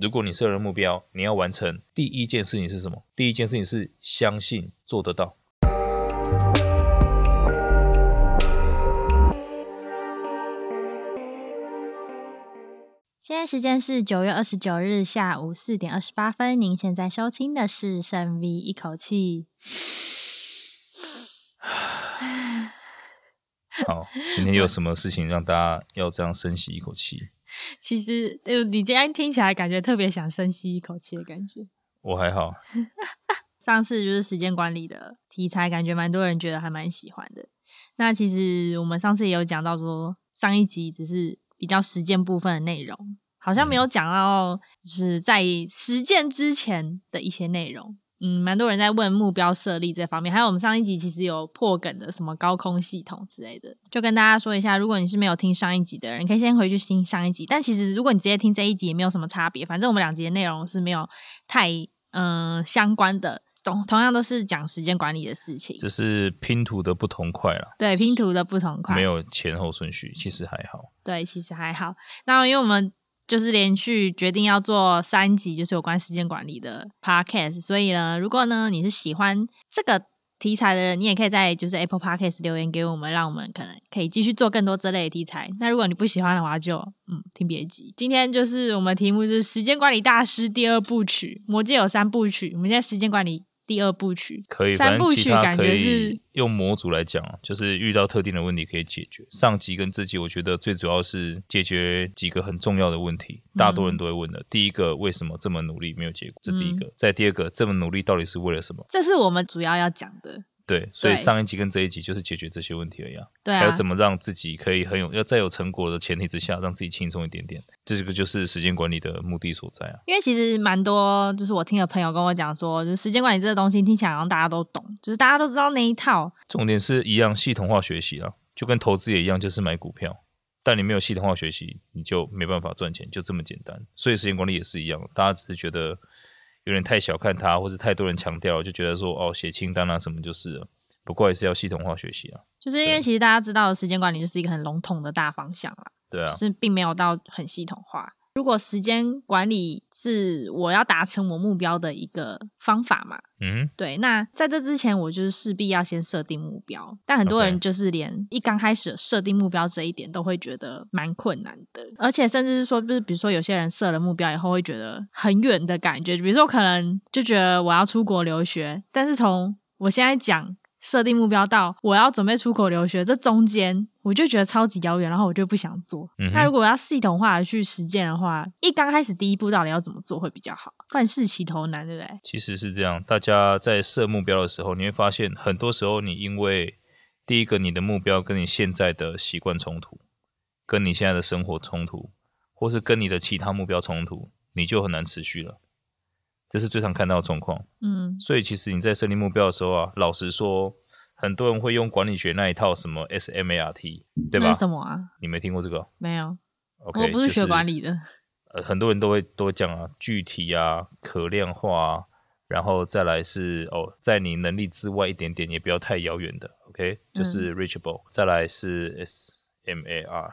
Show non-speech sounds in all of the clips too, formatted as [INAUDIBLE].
如果你设了目标，你要完成第一件事情是什么？第一件事情是相信做得到。现在时间是九月二十九日下午四点二十八分。您现在收听的是深 V 一口气。好，今天有什么事情让大家要这样深吸一口气？其实，呃，你今天听起来感觉特别想深吸一口气的感觉。我还好。[LAUGHS] 上次就是时间管理的题材，感觉蛮多人觉得还蛮喜欢的。那其实我们上次也有讲到说，上一集只是。比较实践部分的内容，好像没有讲到，就是在实践之前的一些内容。嗯，蛮多人在问目标设立这方面，还有我们上一集其实有破梗的，什么高空系统之类的，就跟大家说一下。如果你是没有听上一集的人，你可以先回去听上一集。但其实如果你直接听这一集，也没有什么差别，反正我们两集的内容是没有太嗯、呃、相关的。同同样都是讲时间管理的事情，只是拼图的不同块了。对，拼图的不同块，没有前后顺序，其实还好。对，其实还好。那因为我们就是连续决定要做三集，就是有关时间管理的 podcast，所以呢，如果呢你是喜欢这个。题材的人，你也可以在就是 Apple Podcast 留言给我们，让我们可能可以继续做更多这类的题材。那如果你不喜欢的话就，嗯听别集。今天就是我们题目就是时间管理大师第二部曲，魔戒有三部曲，我们现在时间管理。第二部曲可以，三部曲感觉是用模组来讲，就是遇到特定的问题可以解决。上集跟这集，我觉得最主要是解决几个很重要的问题，大多人都会问的。嗯、第一个，为什么这么努力没有结果？这第一个。嗯、再第二个，这么努力到底是为了什么？这是我们主要要讲的。对，所以上一集跟这一集就是解决这些问题而已。对啊，还有怎么让自己可以很有，要在有成果的前提之下，让自己轻松一点点。这个就是时间管理的目的所在啊。因为其实蛮多，就是我听的朋友跟我讲说，就是时间管理这个东西听起来好像大家都懂，就是大家都知道那一套。重点是一样系统化学习了，就跟投资也一样，就是买股票。但你没有系统化学习，你就没办法赚钱，就这么简单。所以时间管理也是一样，大家只是觉得有点太小看它，或是太多人强调，就觉得说哦，写清单啊什么就是了。不过也是要系统化学习啊，就是因为其实大家知道的时间管理就是一个很笼统的大方向啦，对啊，是并没有到很系统化。如果时间管理是我要达成我目标的一个方法嘛，嗯，对，那在这之前我就是势必要先设定目标，但很多人就是连一刚开始设定目标这一点都会觉得蛮困难的，而且甚至是说，就是比如说有些人设了目标以后会觉得很远的感觉，比如说可能就觉得我要出国留学，但是从我现在讲。设定目标到我要准备出国留学，这中间我就觉得超级遥远，然后我就不想做。嗯、那如果我要系统化的去实践的话，一刚开始第一步到底要怎么做会比较好？万事起头难，对不对？其实是这样，大家在设目标的时候，你会发现很多时候你因为第一个你的目标跟你现在的习惯冲突，跟你现在的生活冲突，或是跟你的其他目标冲突，你就很难持续了。这是最常看到的状况，嗯，所以其实你在设定目标的时候啊，老实说，很多人会用管理学那一套什么 SMART，对吧？那什么啊？你没听过这个？没有，okay, 我不是学管理的。呃，很多人都会都会讲啊，具体啊，可量化啊，然后再来是哦，在你能力之外一点点，也不要太遥远的，OK，就是 reachable，嗯。再来是 SMAR，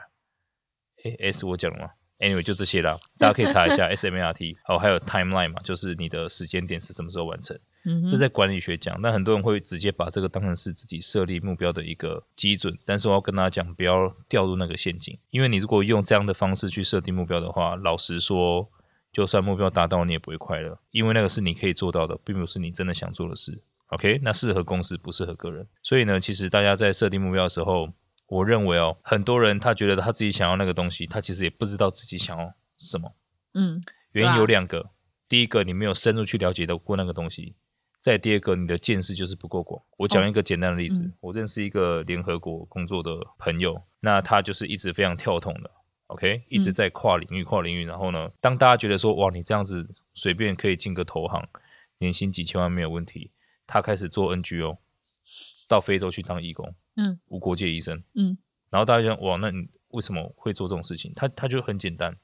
诶，S 我讲了吗？Anyway，就这些啦，大家可以查一下 SMART，哦，还有 timeline 嘛，就是你的时间点是什么时候完成，嗯哼，这在管理学讲，那很多人会直接把这个当成是自己设立目标的一个基准，但是我要跟大家讲，不要掉入那个陷阱，因为你如果用这样的方式去设定目标的话，老实说，就算目标达到，你也不会快乐，因为那个是你可以做到的，并不是你真的想做的事。OK，那适合公司，不适合个人，所以呢，其实大家在设定目标的时候。我认为哦，很多人他觉得他自己想要那个东西，他其实也不知道自己想要什么。嗯，原因有两个，第一个你没有深入去了解到过那个东西，再第二个你的见识就是不够广。我讲一个简单的例子，哦嗯、我认识一个联合国工作的朋友，那他就是一直非常跳痛的，OK，一直在跨领域跨领域。然后呢，当大家觉得说哇，你这样子随便可以进个投行，年薪几千万没有问题，他开始做 NGO，到非洲去当义工。嗯，无国界医生。嗯，然后大家想哇，那你为什么会做这种事情？他他就很简单，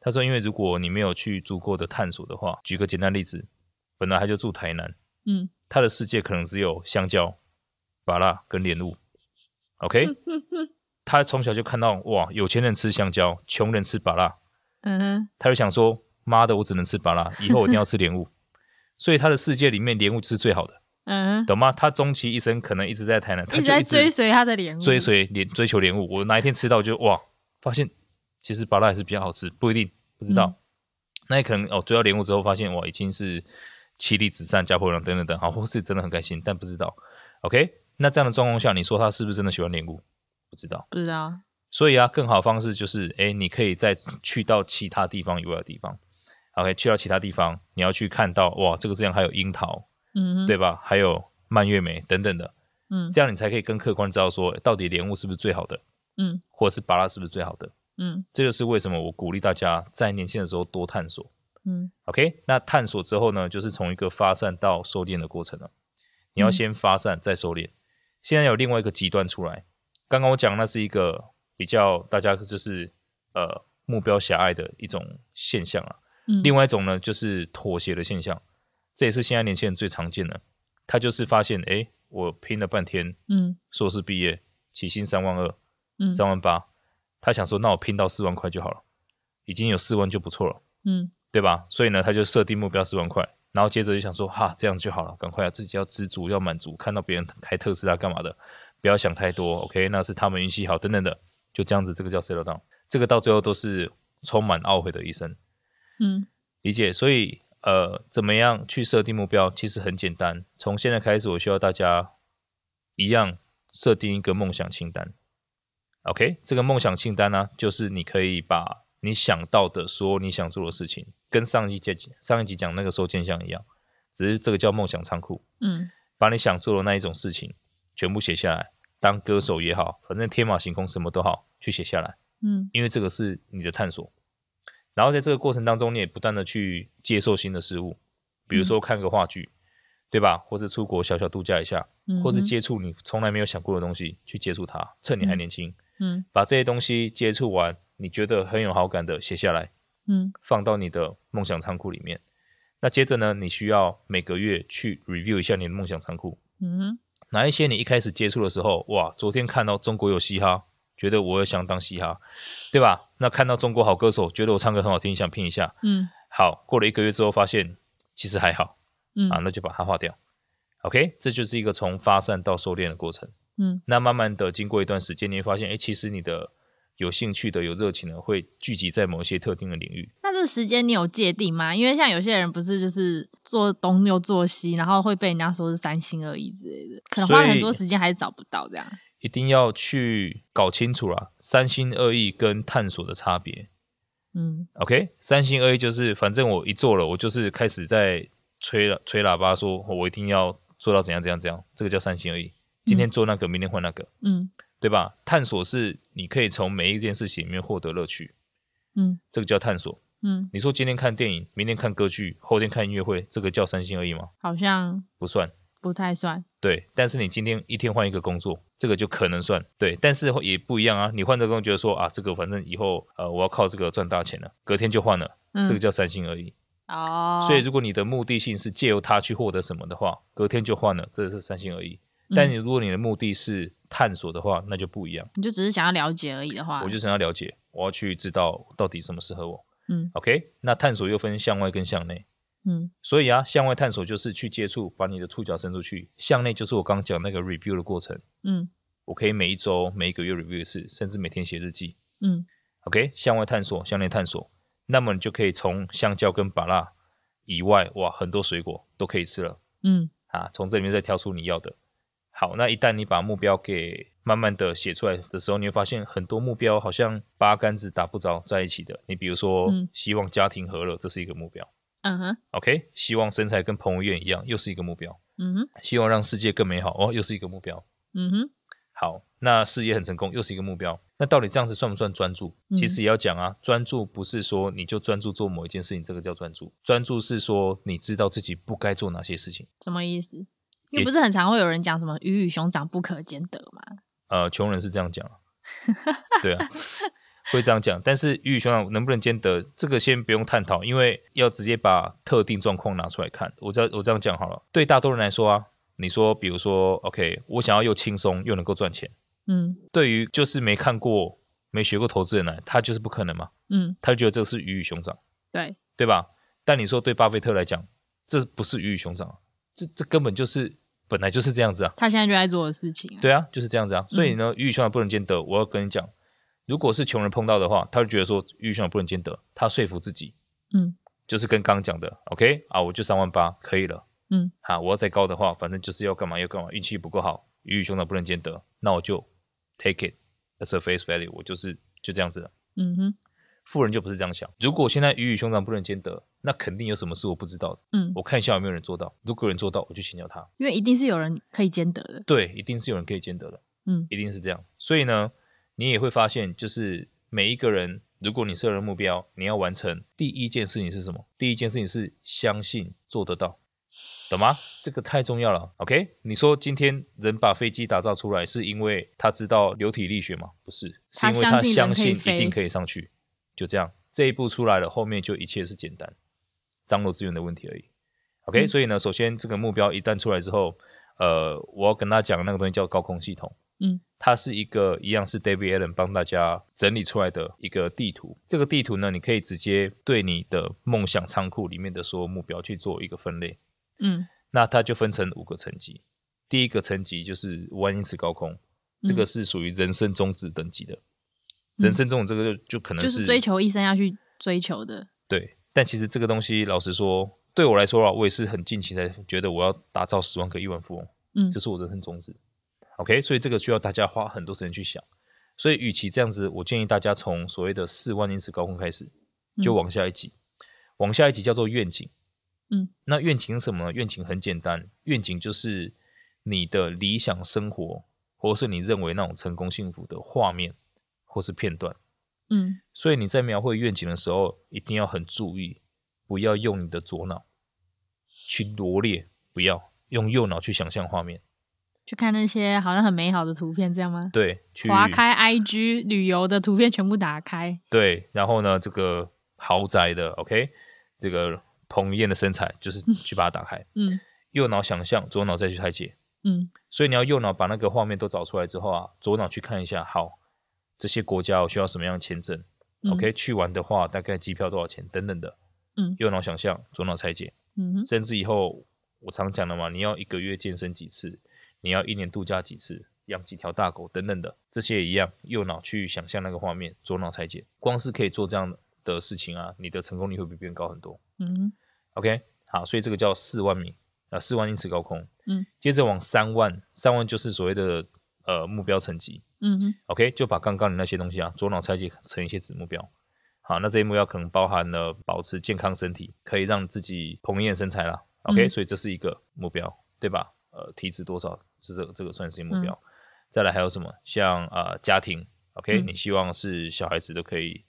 他说，因为如果你没有去足够的探索的话，举个简单例子，本来他就住台南，嗯，他的世界可能只有香蕉、芭乐跟莲雾。OK，[LAUGHS] 他从小就看到哇，有钱人吃香蕉，穷人吃芭乐。嗯哼，他就想说，妈的，我只能吃芭乐，以后我一定要吃莲雾。[LAUGHS] 所以他的世界里面，莲雾是最好的，嗯，懂吗？他终其一生可能一直在台南，他就一直在追随他的莲雾，追随莲追求莲雾。我哪一天吃到就哇，发现其实芭乐还是比较好吃，不一定不知道。嗯、那也可能哦，追到莲雾之后发现哇，已经是妻离子散、家破人亡等等等，好，或是真的很开心，但不知道。OK，那这样的状况下，你说他是不是真的喜欢莲雾？不知道，不知道。所以啊，更好的方式就是，哎，你可以再去到其他地方以外的地方。OK，去到其他地方，你要去看到哇，这个这样还有樱桃，嗯，对吧？还有蔓越莓等等的，嗯，这样你才可以更客观知道说，到底莲雾是不是最好的，嗯，或者是芭乐是不是最好的，嗯，这就是为什么我鼓励大家在年轻的时候多探索，嗯，OK，那探索之后呢，就是从一个发散到收敛的过程了。你要先发散再收敛，现在有另外一个极端出来，刚刚我讲那是一个比较大家就是呃目标狭隘的一种现象啊。嗯、另外一种呢，就是妥协的现象，这也是现在年轻人最常见的。他就是发现，哎，我拼了半天，嗯，硕士毕业，起薪三万二，嗯，三万八，他想说，那我拼到四万块就好了，已经有四万就不错了，嗯，对吧？所以呢，他就设定目标四万块，然后接着就想说，哈，这样就好了，赶快啊，自己要知足，要满足，看到别人开特斯拉干嘛的，不要想太多，OK，那是他们运气好，等等的，就这样子，这个叫 settle down，这个到最后都是充满懊悔的一生。嗯，理解。所以，呃，怎么样去设定目标？其实很简单。从现在开始，我需要大家一样设定一个梦想清单。OK，这个梦想清单呢、啊，就是你可以把你想到的所有你想做的事情，跟上一集上一集讲那个收件箱一样，只是这个叫梦想仓库。嗯，把你想做的那一种事情全部写下来，当歌手也好，反正天马行空什么都好，去写下来。嗯，因为这个是你的探索。然后在这个过程当中，你也不断的去接受新的事物，比如说看个话剧，嗯、对吧？或者出国小小度假一下，嗯、或者接触你从来没有想过的东西，去接触它，趁你还年轻，嗯，把这些东西接触完，你觉得很有好感的写下来，嗯，放到你的梦想仓库里面。那接着呢，你需要每个月去 review 一下你的梦想仓库，嗯，哪一些你一开始接触的时候，哇，昨天看到中国有嘻哈。觉得我也想当嘻哈，对吧？那看到中国好歌手，觉得我唱歌很好听，想拼一下。嗯，好，过了一个月之后，发现其实还好。嗯，啊，那就把它划掉。OK，这就是一个从发散到收敛的过程。嗯，那慢慢的经过一段时间，你会发现，哎，其实你的有兴趣的、有热情的，会聚集在某一些特定的领域。那这个时间你有界定吗？因为像有些人不是就是做东又做西，然后会被人家说是三心二意之类的，可能花了很多时间还是找不到这样。一定要去搞清楚啦，三心二意跟探索的差别。嗯，OK，三心二意就是反正我一做了，我就是开始在吹了吹喇叭说，说我一定要做到怎样怎样怎样，这个叫三心二意。今天做那个，嗯、明天换那个，嗯，对吧？探索是你可以从每一件事情里面获得乐趣，嗯，这个叫探索。嗯，你说今天看电影，明天看歌剧，后天看音乐会，这个叫三心二意吗？好像不算。不太算，对，但是你今天一天换一个工作，这个就可能算，对，但是也不一样啊。你换这个工作，觉得说啊，这个反正以后呃，我要靠这个赚大钱了，隔天就换了，嗯、这个叫三心二意。哦，所以如果你的目的性是借由它去获得什么的话，隔天就换了，这个是三心二意。但你如果你的目的是探索的话，那就不一样。你就只是想要了解而已的话，我就想要了解，我要去知道到底什么适合我。嗯，OK，那探索又分向外跟向内。嗯，所以啊，向外探索就是去接触，把你的触角伸出去；向内就是我刚刚讲那个 review 的过程。嗯，我可以每一周、每一个月 review 一次，甚至每天写日记。嗯，OK，向外探索，向内探索，那么你就可以从香蕉跟芭乐以外，哇，很多水果都可以吃了。嗯，啊，从这里面再挑出你要的。好，那一旦你把目标给慢慢的写出来的时候，你会发现很多目标好像八竿子打不着在一起的。你比如说，嗯、希望家庭和乐，这是一个目标。嗯哼，OK，希望身材跟彭于晏一样，又是一个目标。嗯哼，希望让世界更美好，哦，又是一个目标。嗯哼，好，那事业很成功，又是一个目标。那到底这样子算不算专注？嗯、其实也要讲啊，专注不是说你就专注做某一件事情，这个叫专注。专注是说你知道自己不该做哪些事情。什么意思？因为不是很常会有人讲什么鱼与熊掌不可兼得吗？呃，穷人是这样讲，[LAUGHS] 对啊。会这样讲，但是鱼与熊掌能不能兼得，这个先不用探讨，因为要直接把特定状况拿出来看。我这我这样讲好了，对大多人来说啊，你说比如说，OK，我想要又轻松又能够赚钱，嗯，对于就是没看过、没学过投资的人来，他就是不可能嘛，嗯，他就觉得这个是鱼与熊掌，对，对吧？但你说对巴菲特来讲，这不是鱼与熊掌，这这根本就是本来就是这样子啊。他现在就在做的事情啊。对啊，就是这样子啊。所以呢，鱼与熊掌不能兼得。我要跟你讲，如果是穷人碰到的话，他就觉得说鱼与熊掌不能兼得，他说服自己，嗯，就是跟刚刚讲的，OK 啊，我就三万八可以了，嗯，好，我要再高的话，反正就是要干嘛要干嘛，运气不够好，鱼与熊掌不能兼得，那我就 take it as a face value，我就是就这样子了，嗯哼。富人就不是这样想。如果现在鱼与熊掌不能兼得，那肯定有什么是我不知道的。嗯，我看一下有没有人做到。如果有人做到，我就请教他。因为一定是有人可以兼得的。对，一定是有人可以兼得的。嗯，一定是这样。所以呢，你也会发现，就是每一个人，如果你设了目标，你要完成第一件事情是什么？第一件事情是相信做得到，懂吗？这个太重要了。OK，你说今天人把飞机打造出来，是因为他知道流体力学吗？不是，是因为他相信一定可以上去。就这样，这一步出来了，后面就一切是简单，张罗资源的问题而已。OK，、嗯、所以呢，首先这个目标一旦出来之后，呃，我要跟他讲那个东西叫高空系统，嗯，它是一个一样是 David Allen 帮大家整理出来的一个地图。这个地图呢，你可以直接对你的梦想仓库里面的所有目标去做一个分类，嗯，那它就分成五个层级。第一个层级就是五万英尺高空，嗯、这个是属于人生终止等级的。人生中这个就就可能是、就是追求一生要去追求的，对。但其实这个东西，老实说，对我来说啊，我也是很近期才觉得我要打造十万个亿万富翁，嗯，这是我人生宗旨。OK，所以这个需要大家花很多时间去想。所以，与其这样子，我建议大家从所谓的四万英尺高空开始，就往下一级，嗯、往下一级叫做愿景。嗯，那愿景是什么呢？愿景很简单，愿景就是你的理想生活，或者是你认为那种成功幸福的画面。或是片段，嗯，所以你在描绘愿景的时候，一定要很注意，不要用你的左脑去罗列，不要用右脑去想象画面，去看那些好像很美好的图片，这样吗？对，去划开 IG 旅游的图片全部打开，对，然后呢，这个豪宅的，OK，这个彭于晏的身材，就是去把它打开，嗯，右脑想象，左脑再去拆解，嗯，所以你要右脑把那个画面都找出来之后啊，左脑去看一下，好。这些国家我需要什么样的签证？嗯，OK，去玩的话大概机票多少钱等等的。嗯，右脑想象，左脑拆解。嗯哼，甚至以后我常讲的嘛，你要一个月健身几次，你要一年度假几次，养几条大狗等等的，这些也一样。右脑去想象那个画面，左脑拆解。光是可以做这样的事情啊，你的成功率会比别人高很多。嗯哼，OK，好，所以这个叫四万米啊，四万英尺高空。嗯，接着往三万，三万就是所谓的呃目标层级。嗯哼，OK，就把刚刚的那些东西啊，左脑拆解成一些子目标。好，那这些目标可能包含了保持健康身体，可以让自己彭于晏身材啦。OK，、嗯、所以这是一个目标，对吧？呃，体脂多少是这个这个算是一个目标。嗯、再来还有什么？像啊、呃、家庭，OK，、嗯、你希望是小孩子都可以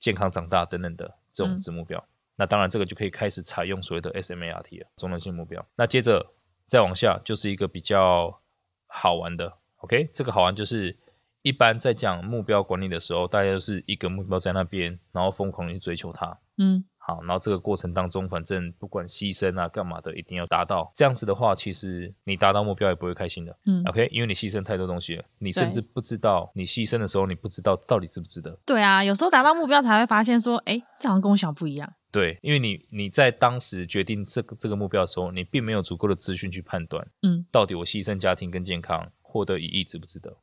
健康长大等等的这种子目标。嗯、那当然这个就可以开始采用所谓的 SMART 了，中等性目标。那接着再往下就是一个比较好玩的，OK，这个好玩就是。一般在讲目标管理的时候，大家就是一个目标在那边，然后疯狂的去追求它。嗯，好，然后这个过程当中，反正不管牺牲啊干嘛的，一定要达到。这样子的话，其实你达到目标也不会开心的。嗯，OK，因为你牺牲太多东西了，你甚至不知道你牺牲的时候，你不知道到底值不值得。对啊，有时候达到目标才会发现说，哎，这好像跟我想不一样。对，因为你你在当时决定这个这个目标的时候，你并没有足够的资讯去判断，嗯，到底我牺牲家庭跟健康获得一亿值不值得。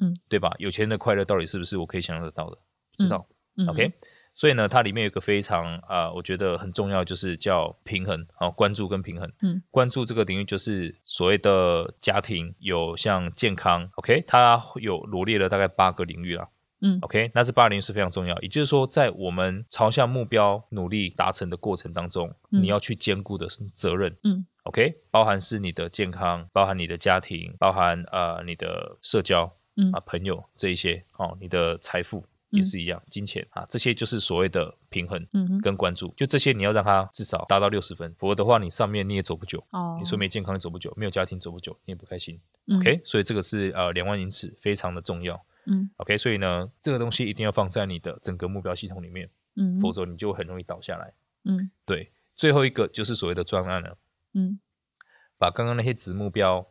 嗯，对吧？有钱人的快乐到底是不是我可以想象得到的？不知道。嗯嗯、OK，所以呢，它里面有一个非常啊、呃，我觉得很重要，就是叫平衡啊，关注跟平衡。嗯，关注这个领域就是所谓的家庭，有像健康。OK，它有罗列了大概八个领域啦。嗯，OK，那这八个领域是非常重要。也就是说，在我们朝向目标努力达成的过程当中，嗯、你要去兼顾的是责任。嗯，OK，包含是你的健康，包含你的家庭，包含呃你的社交。嗯啊，朋友这一些哦，你的财富也是一样，嗯、金钱啊，这些就是所谓的平衡，嗯跟关注，嗯、就这些你要让它至少达到六十分，否则的话，你上面你也走不久。哦，你说没健康你走不久，没有家庭走不久，你也不开心。嗯、OK，所以这个是呃两万英尺非常的重要。嗯，OK，所以呢，这个东西一定要放在你的整个目标系统里面，嗯，否则你就很容易倒下来。嗯，对，最后一个就是所谓的专案了。嗯，把刚刚那些子目标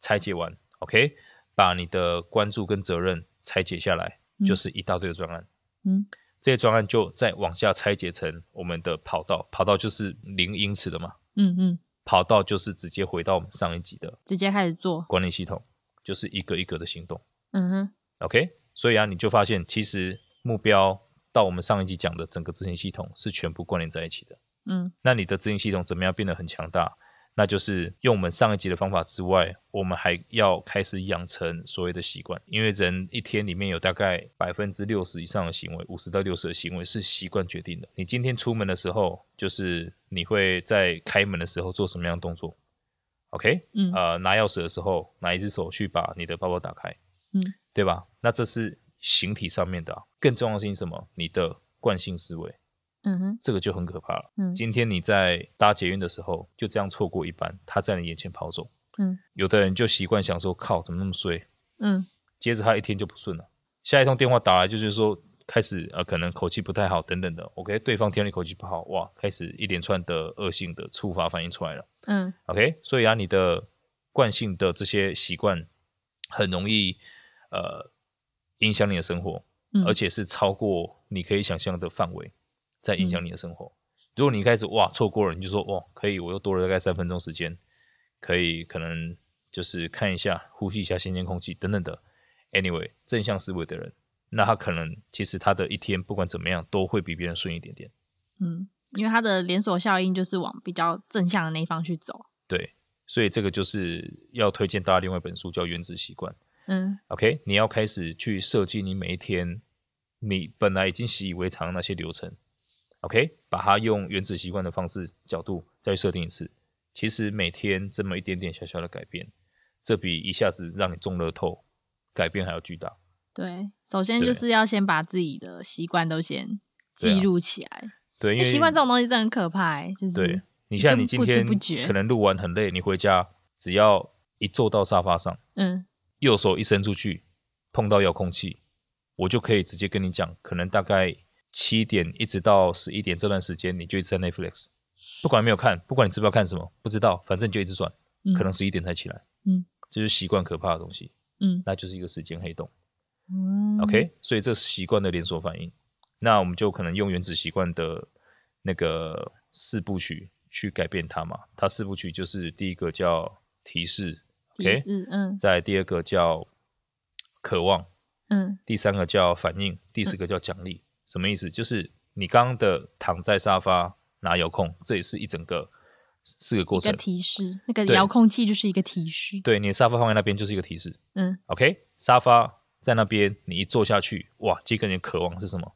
拆解完，OK。把你的关注跟责任拆解下来，嗯、就是一大堆的专案。嗯，这些专案就再往下拆解成我们的跑道，跑道就是零英尺的嘛。嗯嗯，跑道就是直接回到我们上一集的，直接开始做管理系统，就是一个一个的行动。嗯哼，OK，所以啊，你就发现其实目标到我们上一集讲的整个执行系统是全部关联在一起的。嗯，那你的执行系统怎么样变得很强大？那就是用我们上一集的方法之外，我们还要开始养成所谓的习惯，因为人一天里面有大概百分之六十以上的行为，五十到六十的行为是习惯决定的。你今天出门的时候，就是你会在开门的时候做什么样的动作？OK，嗯，呃，拿钥匙的时候，拿一只手去把你的包包打开，嗯，对吧？那这是形体上面的啊，更重要的是什么？你的惯性思维。嗯哼，这个就很可怕了。嗯，今天你在搭捷运的时候，就这样错过一班，他在你眼前跑走。嗯，有的人就习惯想说，靠，怎么那么衰？嗯，接着他一天就不顺了。下一通电话打来，就是说开始呃，可能口气不太好等等的。OK，对方听到你口气不好，哇，开始一连串的恶性的触发反应出来了。嗯，OK，所以啊，你的惯性的这些习惯很容易呃影响你的生活，嗯，而且是超过你可以想象的范围。在影响你的生活。嗯、如果你一开始哇错过了，你就说哇可以，我又多了大概三分钟时间，可以可能就是看一下、呼吸一下新鲜空气等等的。Anyway，正向思维的人，那他可能其实他的一天不管怎么样都会比别人顺一点点。嗯，因为他的连锁效应就是往比较正向的那一方去走。对，所以这个就是要推荐大家另外一本书叫《原子习惯》。嗯，OK，你要开始去设计你每一天你本来已经习以为常的那些流程。OK，把它用原子习惯的方式角度再设定一次。其实每天这么一点点小小的改变，这比一下子让你中乐透改变还要巨大。对，首先就是要先把自己的习惯都先记录起来。对，因为习惯这种东西真的很可怕，就是对你像你今天可能录完很累，你回家只要一坐到沙发上，嗯，右手一伸出去碰到遥控器，我就可以直接跟你讲，可能大概。七点一直到十一点这段时间，你就一直在 Netflix，不管没有看，不管你知不知道看什么，不知道，反正你就一直转，嗯、可能十一点才起来，嗯，这就是习惯可怕的东西，嗯，那就是一个时间黑洞，嗯，OK，所以这是习惯的连锁反应，那我们就可能用原子习惯的那个四部曲去改变它嘛，它四部曲就是第一个叫提示，OK，嗯，再第二个叫渴望，嗯，第三个叫反应，第四个叫奖励。嗯什么意思？就是你刚刚的躺在沙发拿遥控，这也是一整个四个过程。一个提示，那个遥控器就是一个提示。对，你的沙发放在那边就是一个提示。嗯，OK，沙发在那边，你一坐下去，哇，这个人渴望是什么？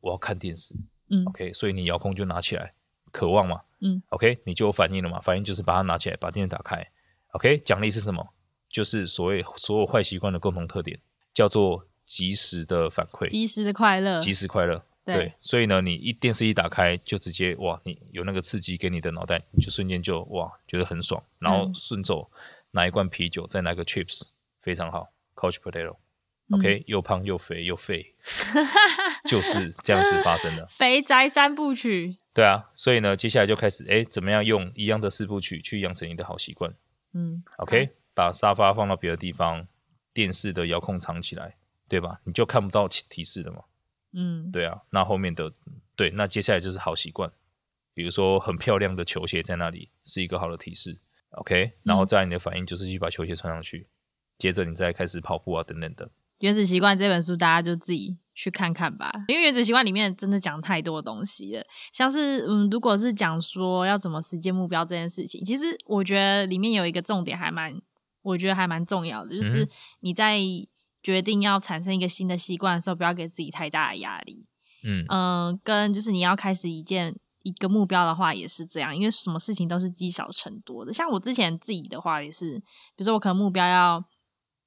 我要看电视。嗯，OK，所以你遥控就拿起来，渴望嘛。嗯，OK，你就有反应了嘛？反应就是把它拿起来，把电视打开。OK，奖励是什么？就是所谓所有坏习惯的共同特点，叫做。及时的反馈，及时的快乐，及时快乐，对，对，所以呢，你一电视一打开，就直接哇，你有那个刺激给你的脑袋，就瞬间就哇，觉得很爽，然后顺走拿一罐啤酒，再拿个 chips，非常好，couch potato，OK，、okay? 又胖又肥又废，就是这样子发生的，[LAUGHS] 肥宅三部曲，对啊，所以呢，接下来就开始，哎，怎么样用一样的四部曲去养成你的好习惯？嗯，OK，、嗯、把沙发放到别的地方，电视的遥控藏起来。对吧？你就看不到提示了嘛。嗯，对啊。那后面的，对，那接下来就是好习惯，比如说很漂亮的球鞋在那里是一个好的提示，OK。然后再来你的反应就是去把球鞋穿上去，嗯、接着你再开始跑步啊等等的。原子习惯这本书大家就自己去看看吧，因为原子习惯里面真的讲太多东西了，像是嗯，如果是讲说要怎么实现目标这件事情，其实我觉得里面有一个重点还蛮，我觉得还蛮重要的，就是你在。决定要产生一个新的习惯的时候，不要给自己太大的压力。嗯嗯、呃，跟就是你要开始一件一个目标的话，也是这样，因为什么事情都是积少成多的。像我之前自己的话，也是，比如说我可能目标要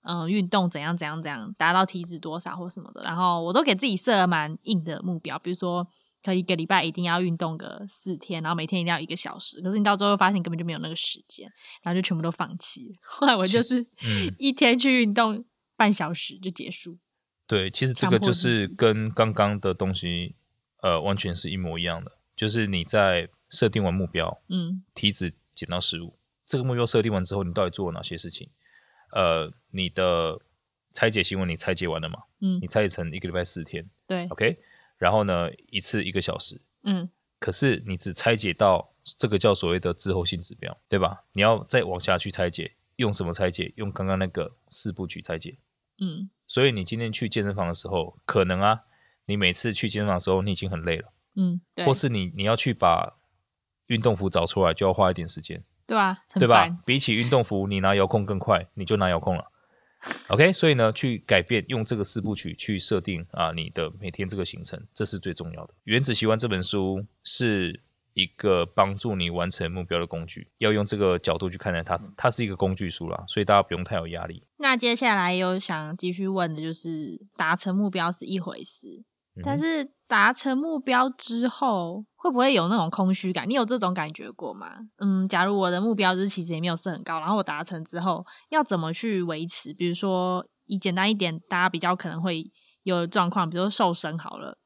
嗯、呃、运动怎样怎样怎样，达到体脂多少或什么的，然后我都给自己设了蛮硬的目标，比如说可以一个礼拜一定要运动个四天，然后每天一定要一个小时。可是你到最后发现根本就没有那个时间，然后就全部都放弃。[LAUGHS] 后来我就是 [LAUGHS] 一天去运动。半小时就结束。对，其实这个就是跟刚刚的东西，呃，完全是一模一样的。就是你在设定完目标，嗯，体脂减到十五，这个目标设定完之后，你到底做了哪些事情？呃，你的拆解行为你拆解完了吗？嗯，你拆解成一个礼拜四天，对，OK。然后呢一次一个小时，嗯，可是你只拆解到这个叫所谓的滞后性指标，对吧？你要再往下去拆解，用什么拆解？用刚刚那个四部曲拆解，嗯，所以你今天去健身房的时候，可能啊，你每次去健身房的时候，你已经很累了，嗯，对，或是你你要去把运动服找出来，就要花一点时间，对啊，对吧？比起运动服，你拿遥控更快，你就拿遥控了。OK，所以呢，去改变用这个四部曲去设定啊，你的每天这个行程，这是最重要的。原子习惯这本书是一个帮助你完成目标的工具，要用这个角度去看待它，它是一个工具书啦，所以大家不用太有压力。那接下来有想继续问的就是，达成目标是一回事。但是达成目标之后，会不会有那种空虚感？你有这种感觉过吗？嗯，假如我的目标就是其实也没有设很高，然后我达成之后，要怎么去维持？比如说以简单一点，大家比较可能会有的状况，比如说瘦身好了，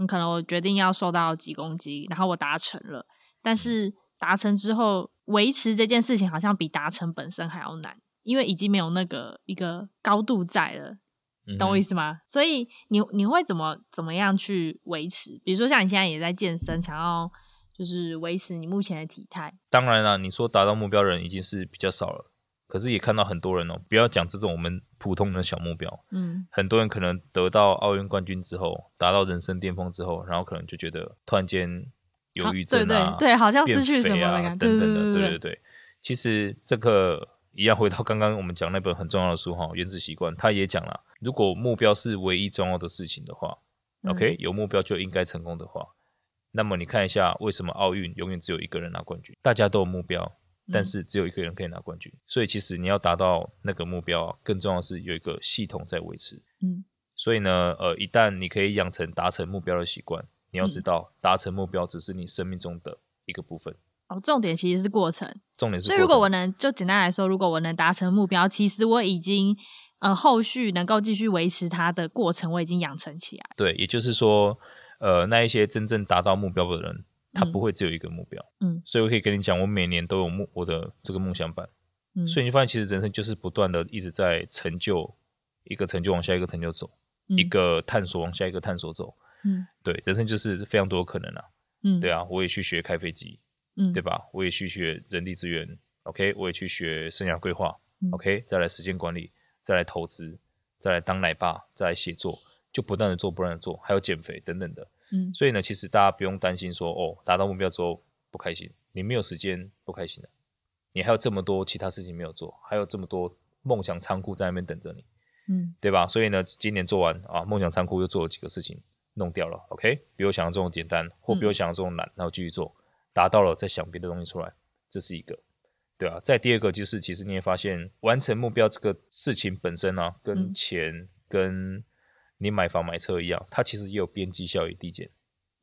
你可能我决定要瘦到几公斤，然后我达成了，但是达成之后维持这件事情好像比达成本身还要难，因为已经没有那个一个高度在了。懂我意思吗？嗯、所以你你会怎么怎么样去维持？比如说像你现在也在健身，想要就是维持你目前的体态。当然了，你说达到目标人已经是比较少了，可是也看到很多人哦、喔。不要讲这种我们普通的小目标，嗯，很多人可能得到奥运冠军之后，达到人生巅峰之后，然后可能就觉得突然间忧郁症啊，啊对对对，好像失去什么了、啊、等等的，对对对。其实这个一样回到刚刚我们讲那本很重要的书哈，《原子习惯》，他也讲了。如果目标是唯一重要的事情的话，嗯，OK，有目标就应该成功的话，那么你看一下为什么奥运永远只有一个人拿冠军？大家都有目标，但是只有一个人可以拿冠军。嗯，所以其实你要达到那个目标啊，更重要的是有一个系统在维持。嗯，所以呢，呃，一旦你可以养成达成目标的习惯，你要知道达成目标只是你生命中的一个部分。哦，重点其实是过程。重点是。所以如果我能就简单来说，如果我能达成目标，其实我已经。呃，后续能够继续维持它的过程，我已经养成起来。对，也就是说，呃，那一些真正达到目标的人，他不会只有一个目标。嗯，所以我可以跟你讲，我每年都有目我的这个梦想版。嗯，所以你发现，其实人生就是不断的一直在成就一个成就往下一个成就走，嗯，一个探索往下一个探索走。嗯，对，人生就是非常多可能啊。嗯，对啊，我也去学开飞机，嗯，对吧？我也去学人力资源，OK，我也去学生涯规划，嗯，OK，再来时间管理，再来投资。再来当奶爸，再来写作，就不断的做，不断的做，还有减肥等等的。嗯，所以呢，其实大家不用担心说，哦，达到目标之后不开心，你没有时间不开心的，你还有这么多其他事情没有做，还有这么多梦想仓库在那边等着你，嗯，对吧？所以呢，今年做完啊，梦想仓库又做了几个事情，弄掉了，OK，比我想象中简单，或比我想象中难，然后继续做，达到了再想别的东西出来，这是一个。对啊，再第二个就是，其实你也发现，完成目标这个事情本身啊，跟钱、跟你买房买车一样，它其实也有边际效益递减。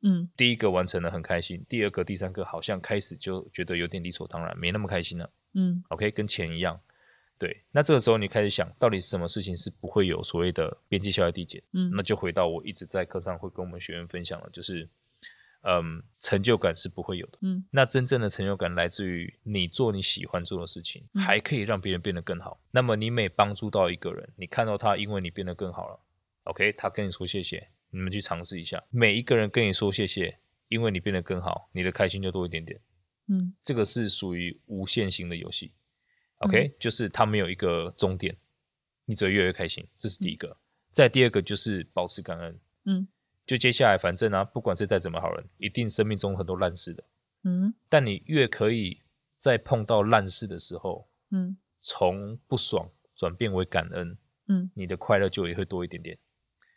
嗯，第一个完成了很开心，第二个、第三个好像开始就觉得有点理所当然，没那么开心了。嗯，OK，跟钱一样。对，那这个时候你开始想到底什么事情是不会有所谓的边际效益递减？嗯，那就回到我一直在课上会跟我们学员分享的，就是。嗯，成就感是不会有的。嗯，那真正的成就感来自于你做你喜欢做的事情，嗯、还可以让别人变得更好。那么你每帮助到一个人，你看到他因为你变得更好了，OK，他跟你说谢谢，你们去尝试一下。每一个人跟你说谢谢，因为你变得更好，你的开心就多一点点。嗯，这个是属于无限型的游戏，OK，、嗯、就是它没有一个终点，你只会越来越开心。这是第一个。嗯、再第二个就是保持感恩。嗯。就接下来，反正啊，不管是再怎么好人，一定生命中很多烂事的。嗯，但你越可以在碰到烂事的时候，嗯，从不爽转变为感恩，嗯，你的快乐就也会多一点点。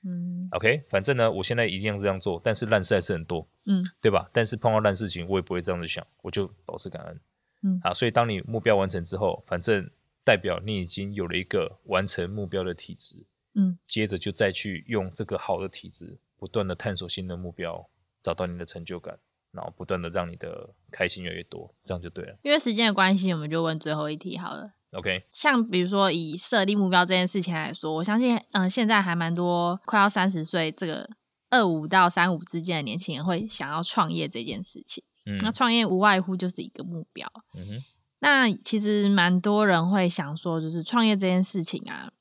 嗯，OK，反正呢，我现在一定要这样做，但是烂事还是很多，嗯，对吧？但是碰到烂事情，我也不会这样子想，我就保持感恩。嗯，好，所以当你目标完成之后，反正代表你已经有了一个完成目标的体质。嗯，接着就再去用这个好的体质。不断的探索新的目标，找到你的成就感，然后不断的让你的开心越来越多，这样就对了。因为时间的关系，我们就问最后一题好了。OK，像比如说以设立目标这件事情来说，我相信，嗯、呃，现在还蛮多快要三十岁，这个二五到三五之间的年轻人会想要创业这件事情。嗯，那创业无外乎就是一个目标。嗯哼，那其实蛮多人会想说，就是创业这件事情啊，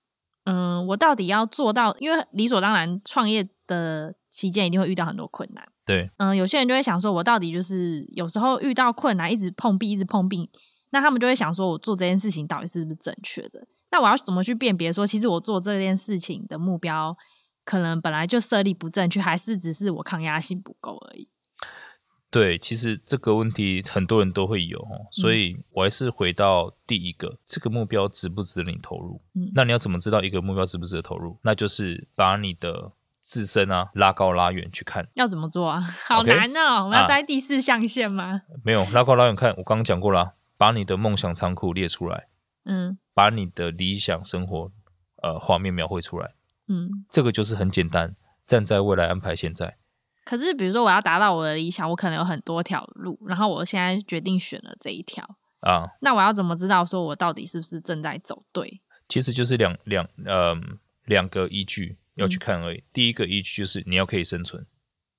嗯，我到底要做到？因为理所当然创业。的期间一定会遇到很多困难。对，嗯，有些人就会想说，我到底就是有时候遇到困难，一直碰壁，一直碰壁，那他们就会想说，我做这件事情到底是不是正确的？那我要怎么去辨别说，其实我做这件事情的目标可能本来就设立不正确，还是只是我抗压性不够而已？对，其实这个问题很多人都会有，所以我还是回到第一个，嗯、这个目标值不值得你投入？嗯，那你要怎么知道一个目标值不值得投入？那就是把你的自身啊拉高拉远去看。要怎么做啊？[LAUGHS] 好难哦！Okay? 我们要在第四象限吗？啊、没有，拉高拉远看，我刚刚讲过了，把你的梦想仓库列出来，嗯，把你的理想生活呃画面描绘出来，嗯，这个就是很简单，站在未来安排现在。可是，比如说我要达到我的理想，我可能有很多条路，然后我现在决定选了这一条啊。那我要怎么知道说我到底是不是正在走对？其实就是两两呃两个依据要去看而已。嗯、第一个依据就是你要可以生存，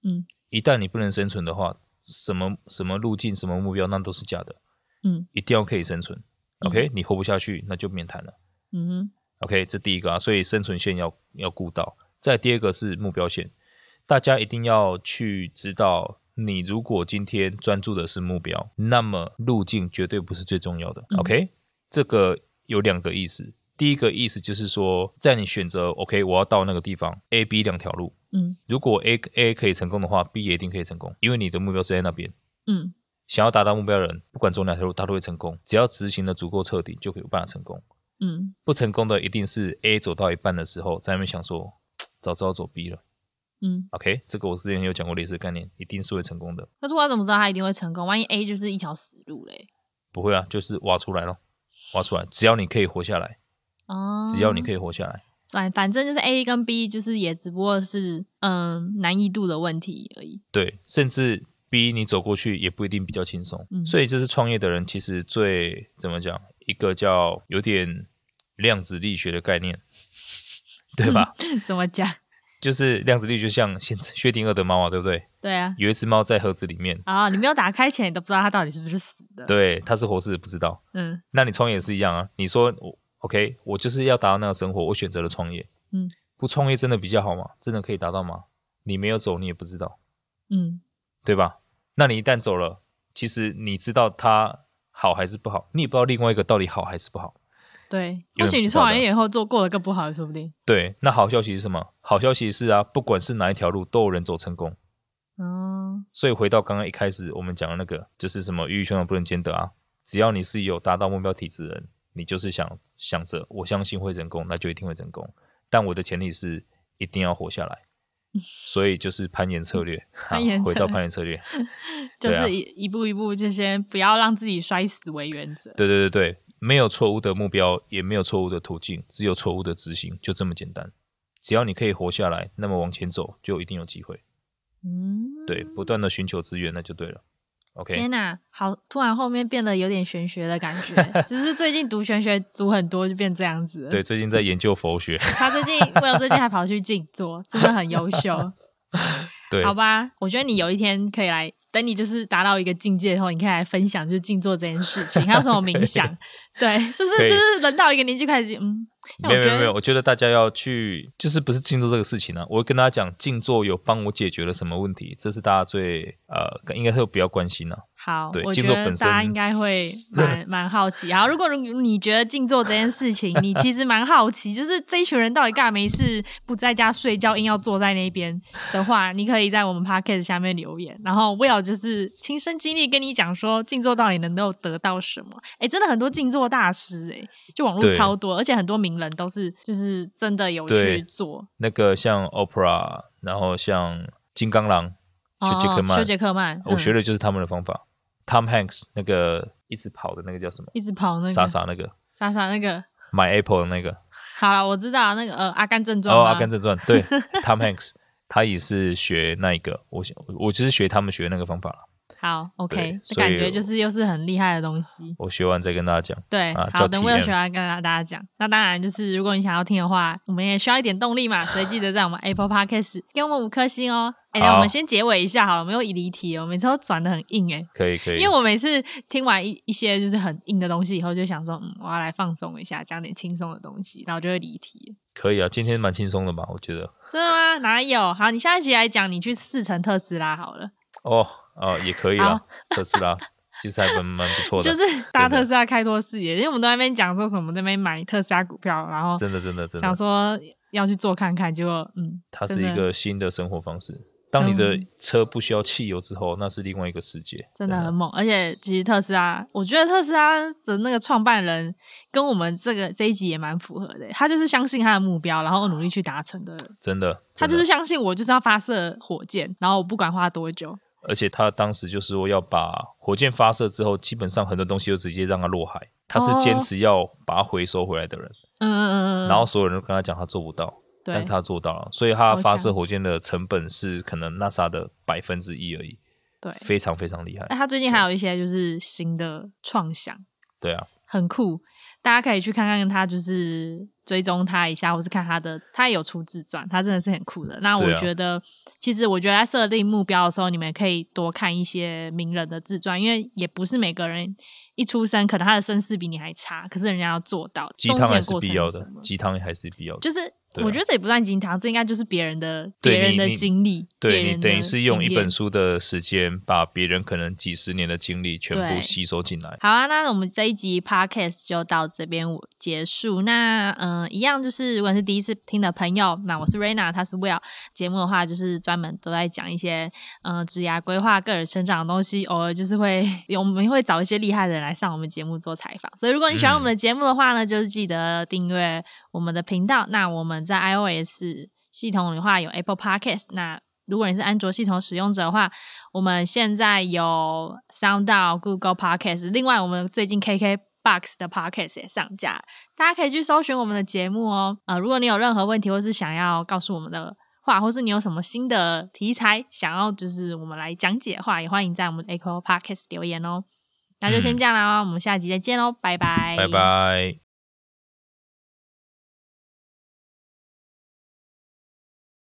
嗯，一旦你不能生存的话，什么什么路径、什么目标那都是假的，嗯，一定要可以生存。OK，、嗯、你活不下去那就免谈了，嗯哼，OK，这第一个啊，所以生存线要要顾到。再第二个是目标线。大家一定要去知道，你如果今天专注的是目标，那么路径绝对不是最重要的。嗯、OK，这个有两个意思。第一个意思就是说，在你选择 OK，我要到那个地方 A、B 两条路，嗯，如果 A A 可以成功的话，B 也一定可以成功，因为你的目标是在那边。嗯，想要达到目标的人，不管走哪条路，他都会成功。只要执行的足够彻底，就可以有办法成功。嗯，不成功的一定是 A 走到一半的时候，在那边想说，早知道走 B 了。嗯，OK，这个我之前有讲过类似的概念，一定是会成功的。可是我怎么知道他一定会成功？万一 A 就是一条死路嘞？不会啊，就是挖出来咯，挖出来，只要你可以活下来，哦，只要你可以活下来，反反正就是 A 跟 B 就是也只不过是嗯难易度的问题而已。对，甚至 B 你走过去也不一定比较轻松。嗯，所以这是创业的人其实最怎么讲，一个叫有点量子力学的概念，对吧？嗯，[LAUGHS] 怎么讲？就是量子力学，就像薛定谔的猫啊，对不对？对啊，有一只猫在盒子里面啊，你没有打开前，你都不知道它到底是不是死的。对，它是活是不知道。嗯，那你创业也是一样啊。你说我 OK，我就是要达到那个生活，我选择了创业。嗯，不创业真的比较好吗？真的可以达到吗？你没有走，你也不知道。嗯，对吧？那你一旦走了，其实你知道他好还是不好，你也不知道另外一个到底好还是不好。对，或许你创完业以后做过了更不好，说不定。对，那好消息是什么？好消息是啊，不管是哪一条路，都有人走成功。哦。所以回到刚刚一开始我们讲的那个，就是什么鱼与熊掌不能兼得啊。只要你是有达到目标体质的人，你就是想想着，我相信会成功，那就一定会成功。但我的前提是一定要活下来。所以就是攀岩策略，[LAUGHS] 攀岩回到攀岩策略，[LAUGHS] 就是一一步一步，就先不要让自己摔死为原则。对对对对。没有错误的目标，也没有错误的途径，只有错误的执行，就这么简单。只要你可以活下来，那么往前走就一定有机会。嗯，对，不断的寻求资源，那就对了。OK。天哪，好，突然后面变得有点玄学的感觉。[LAUGHS] 只是最近读玄学读很多，就变这样子。对，最近在研究佛学。他最近，为了最近还跑去静坐，真的很优秀。[LAUGHS] 对，好吧，我觉得你有一天可以来。等你就是达到一个境界以后，你可以来分享，就是静坐这件事情，还有什么冥想，[LAUGHS] 对，是不是就是人到一个年纪开始，嗯，没有没有没有，我觉得大家要去，就是不是静坐这个事情呢、啊？我会跟大家讲，静坐有帮我解决了什么问题，这是大家最呃，应该会比较关心呢、啊。好，对，我觉得大家应该会 [LAUGHS] 蛮蛮好奇。好，如果如你觉得静坐这件事情，你其实蛮好奇，就是这一群人到底干没事，不在家睡觉，硬要坐在那边的话，你可以在我们 podcast 下面留言，然后 Will 就是亲身经历跟你讲说，静坐到底能够得到什么？哎、欸，真的很多静坐大师、欸，哎，就网络超多，而且很多名人都是就是真的有去做。那个像 Oprah，然后像金刚狼，哦、学杰克曼，学杰克曼，我学的就是他们的方法。Tom Hanks 那个一直跑的那个叫什么？一直跑那个傻傻那个傻傻那个买 Apple 的那个。好了，我知道那个呃《阿甘正传》哦，《阿甘正传》对，[LAUGHS] Tom Hanks 他也是学那一个，我我就是学他们学的那个方法了。好，OK，感觉就是又是很厉害的东西。我学完再跟大家讲。对，啊、好，等我有学完跟大家讲。那当然就是如果你想要听的话，我们也需要一点动力嘛，所以记得在我们 Apple Podcast 给我们五颗星哦。哎、欸，那我们先结尾一下好了，我们又离题了，我每次都转的很硬哎、欸。可以可以。因为我每次听完一一些就是很硬的东西以后，就想说，嗯，我要来放松一下，讲点轻松的东西，然后就会离题。可以啊，今天蛮轻松的吧？我觉得。真的吗？哪有？好，你下一集来讲，你去试乘特斯拉好了。哦哦，也可以啊，特斯拉其实还蛮蛮不错的。[LAUGHS] 就是搭特斯拉开拓视野，因为我们都在那边讲说什么，那边买特斯拉股票，然后真的真的真的想说要去做看看，结果嗯，它是一个新的生活方式。当你的车不需要汽油之后，嗯、那是另外一个世界，真的很猛。而且其实特斯拉，我觉得特斯拉的那个创办人跟我们这个这一集也蛮符合的。他就是相信他的目标，然后努力去达成的。真的，他就是相信我就是要发射火箭，然后我不管花多久。而且他当时就是说要把火箭发射之后，基本上很多东西就直接让它落海。他是坚持要把它回收回来的人。嗯嗯嗯嗯。然后所有人都跟他讲，他做不到。但是他做到了，所以他发射火箭的成本是可能 NASA 的百分之一而已，对，非常非常厉害。那他最近还有一些就是新的创想，对啊，很酷，大家可以去看看他，就是追踪他一下，或是看他的，他也有出自传，他真的是很酷的。那我觉得，啊、其实我觉得在设定目标的时候，你们可以多看一些名人的自传，因为也不是每个人。一出生，可能他的身世比你还差，可是人家要做到。鸡汤还是必要的，鸡汤还是必要的。就是、啊、我觉得这也不算鸡汤，这应该就是别人的别人的经历。对，你等于是用一本书的时间，把别人可能几十年的经历全部吸收进来。好啊，那我们这一集 podcast 就到这边结束。那嗯、呃，一样就是，如果是第一次听的朋友，那我是 Raina，他是 Will。节目的话，就是专门都在讲一些嗯、呃，职涯规划、个人成长的东西。偶尔就是会，我们会找一些厉害的人。来上我们节目做采访，所以如果你喜欢我们的节目的话呢，嗯、就是记得订阅我们的频道。那我们在 iOS 系统的话有 Apple Podcast，那如果你是安卓系统使用者的话，我们现在有 SoundOn、Google Podcast，另外我们最近 KK Box 的 Podcast 也上架，大家可以去搜寻我们的节目哦。呃，如果你有任何问题，或是想要告诉我们的话，或是你有什么新的题材想要就是我们来讲解的话，也欢迎在我们 Apple Podcast 留言哦。那就先这样了，嗯、我们下集再见喽，拜拜，拜拜。